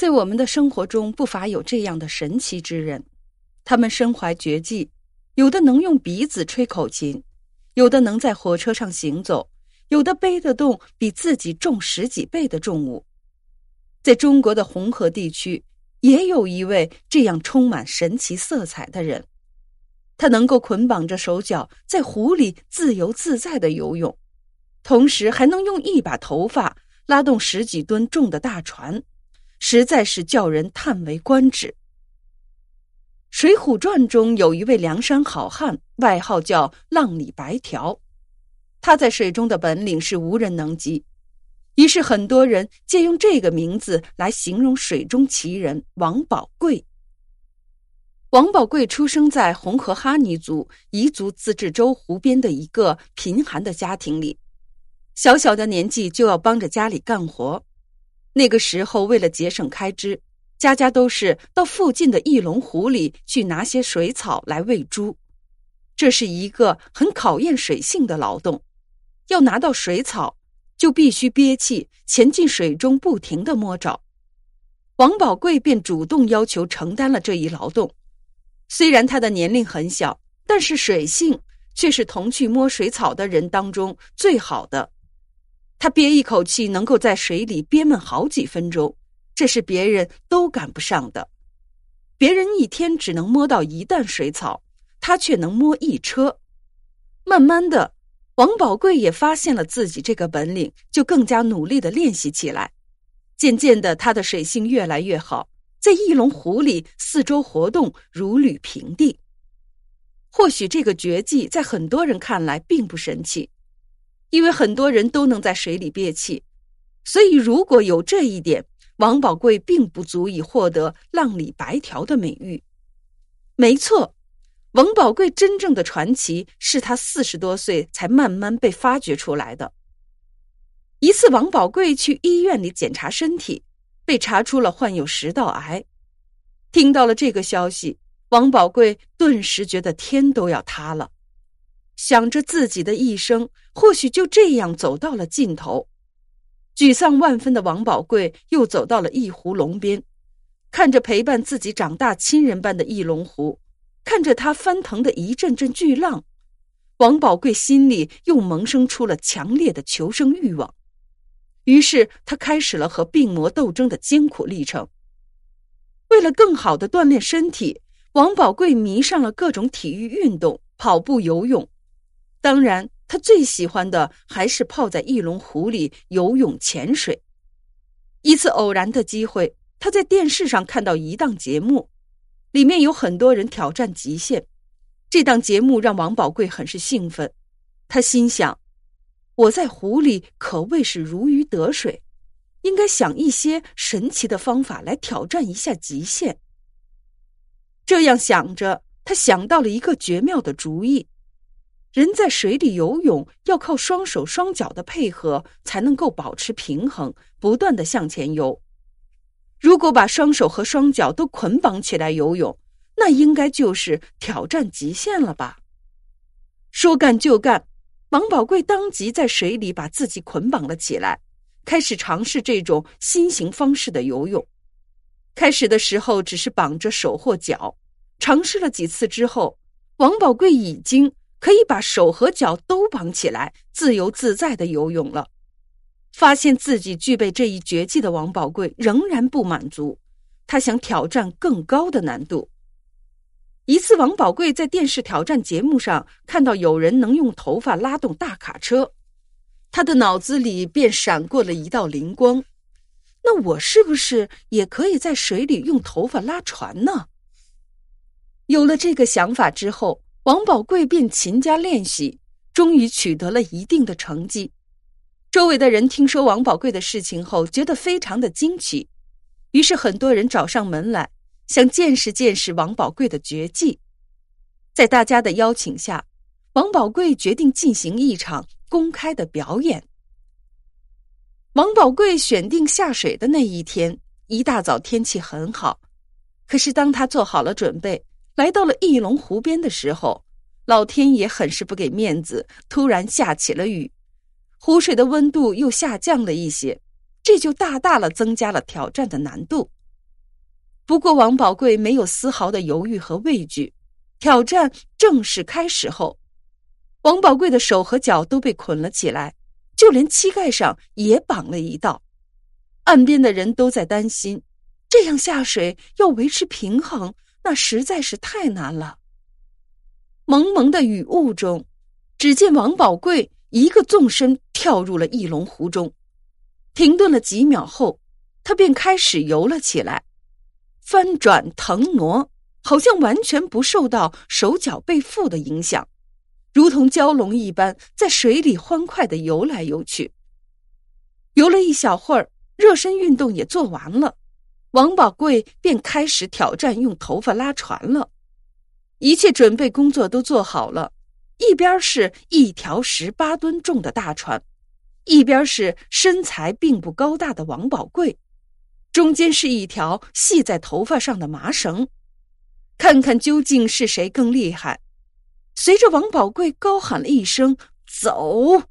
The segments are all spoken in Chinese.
在我们的生活中，不乏有这样的神奇之人，他们身怀绝技，有的能用鼻子吹口琴，有的能在火车上行走，有的背得动比自己重十几倍的重物。在中国的红河地区，也有一位这样充满神奇色彩的人，他能够捆绑着手脚在湖里自由自在的游泳，同时还能用一把头发拉动十几吨重的大船，实在是叫人叹为观止。《水浒传》中有一位梁山好汉，外号叫浪里白条，他在水中的本领是无人能及。于是，很多人借用这个名字来形容水中奇人王宝贵。王宝贵出生在红河哈尼族彝族自治州湖边的一个贫寒的家庭里，小小的年纪就要帮着家里干活。那个时候，为了节省开支，家家都是到附近的翼龙湖里去拿些水草来喂猪。这是一个很考验水性的劳动，要拿到水草。就必须憋气潜进水中，不停的摸找。王宝贵便主动要求承担了这一劳动。虽然他的年龄很小，但是水性却是同去摸水草的人当中最好的。他憋一口气能够在水里憋闷好几分钟，这是别人都赶不上的。别人一天只能摸到一担水草，他却能摸一车。慢慢的。王宝贵也发现了自己这个本领，就更加努力的练习起来。渐渐的，他的水性越来越好，在翼龙湖里四周活动如履平地。或许这个绝技在很多人看来并不神奇，因为很多人都能在水里憋气，所以如果有这一点，王宝贵并不足以获得“浪里白条”的美誉。没错。王宝贵真正的传奇是他四十多岁才慢慢被发掘出来的。一次，王宝贵去医院里检查身体，被查出了患有食道癌。听到了这个消息，王宝贵顿时觉得天都要塌了，想着自己的一生或许就这样走到了尽头，沮丧万分的王宝贵又走到了一湖龙边，看着陪伴自己长大亲人般的翼龙湖。看着他翻腾的一阵阵巨浪，王宝贵心里又萌生出了强烈的求生欲望。于是，他开始了和病魔斗争的艰苦历程。为了更好的锻炼身体，王宝贵迷上了各种体育运动，跑步、游泳。当然，他最喜欢的还是泡在翼龙湖里游泳、潜水。一次偶然的机会，他在电视上看到一档节目。里面有很多人挑战极限，这档节目让王宝贵很是兴奋。他心想：“我在湖里可谓是如鱼得水，应该想一些神奇的方法来挑战一下极限。”这样想着，他想到了一个绝妙的主意：人在水里游泳要靠双手双脚的配合，才能够保持平衡，不断的向前游。如果把双手和双脚都捆绑起来游泳，那应该就是挑战极限了吧？说干就干，王宝贵当即在水里把自己捆绑了起来，开始尝试这种新型方式的游泳。开始的时候只是绑着手或脚，尝试了几次之后，王宝贵已经可以把手和脚都绑起来，自由自在的游泳了。发现自己具备这一绝技的王宝贵仍然不满足，他想挑战更高的难度。一次，王宝贵在电视挑战节目上看到有人能用头发拉动大卡车，他的脑子里便闪过了一道灵光：那我是不是也可以在水里用头发拉船呢？有了这个想法之后，王宝贵便勤加练习，终于取得了一定的成绩。周围的人听说王宝贵的事情后，觉得非常的惊奇，于是很多人找上门来，想见识见识王宝贵的绝技。在大家的邀请下，王宝贵决定进行一场公开的表演。王宝贵选定下水的那一天，一大早天气很好，可是当他做好了准备，来到了翼龙湖边的时候，老天爷很是不给面子，突然下起了雨。湖水的温度又下降了一些，这就大大了增加了挑战的难度。不过王宝贵没有丝毫的犹豫和畏惧。挑战正式开始后，王宝贵的手和脚都被捆了起来，就连膝盖上也绑了一道。岸边的人都在担心，这样下水要维持平衡，那实在是太难了。蒙蒙的雨雾中，只见王宝贵一个纵身跳入了翼龙湖中，停顿了几秒后，他便开始游了起来，翻转腾挪。好像完全不受到手脚背负的影响，如同蛟龙一般在水里欢快的游来游去。游了一小会儿，热身运动也做完了，王宝贵便开始挑战用头发拉船了。一切准备工作都做好了，一边是一条十八吨重的大船，一边是身材并不高大的王宝贵，中间是一条系在头发上的麻绳。看看究竟是谁更厉害！随着王宝贵高喊了一声“走”，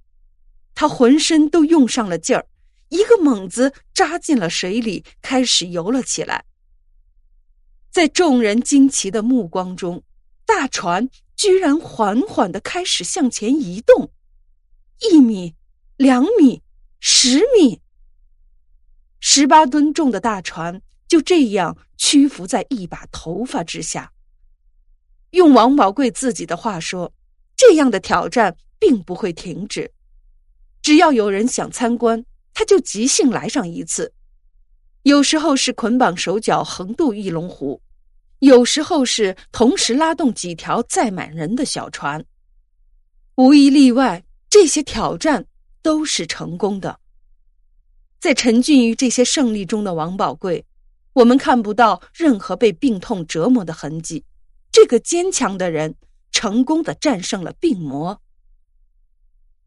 他浑身都用上了劲儿，一个猛子扎进了水里，开始游了起来。在众人惊奇的目光中，大船居然缓缓的开始向前移动，一米、两米、十米，十八吨重的大船。就这样屈服在一把头发之下。用王宝贵自己的话说，这样的挑战并不会停止，只要有人想参观，他就即兴来上一次。有时候是捆绑手脚横渡翼龙湖，有时候是同时拉动几条载满人的小船。无一例外，这些挑战都是成功的。在沉浸于这些胜利中的王宝贵。我们看不到任何被病痛折磨的痕迹。这个坚强的人成功的战胜了病魔。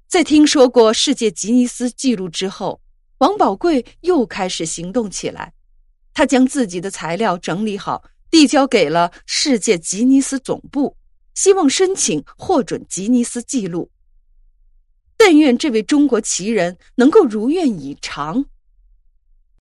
在听说过世界吉尼斯纪录之后，王宝贵又开始行动起来。他将自己的材料整理好，递交给了世界吉尼斯总部，希望申请获准吉尼斯纪录。但愿这位中国奇人能够如愿以偿。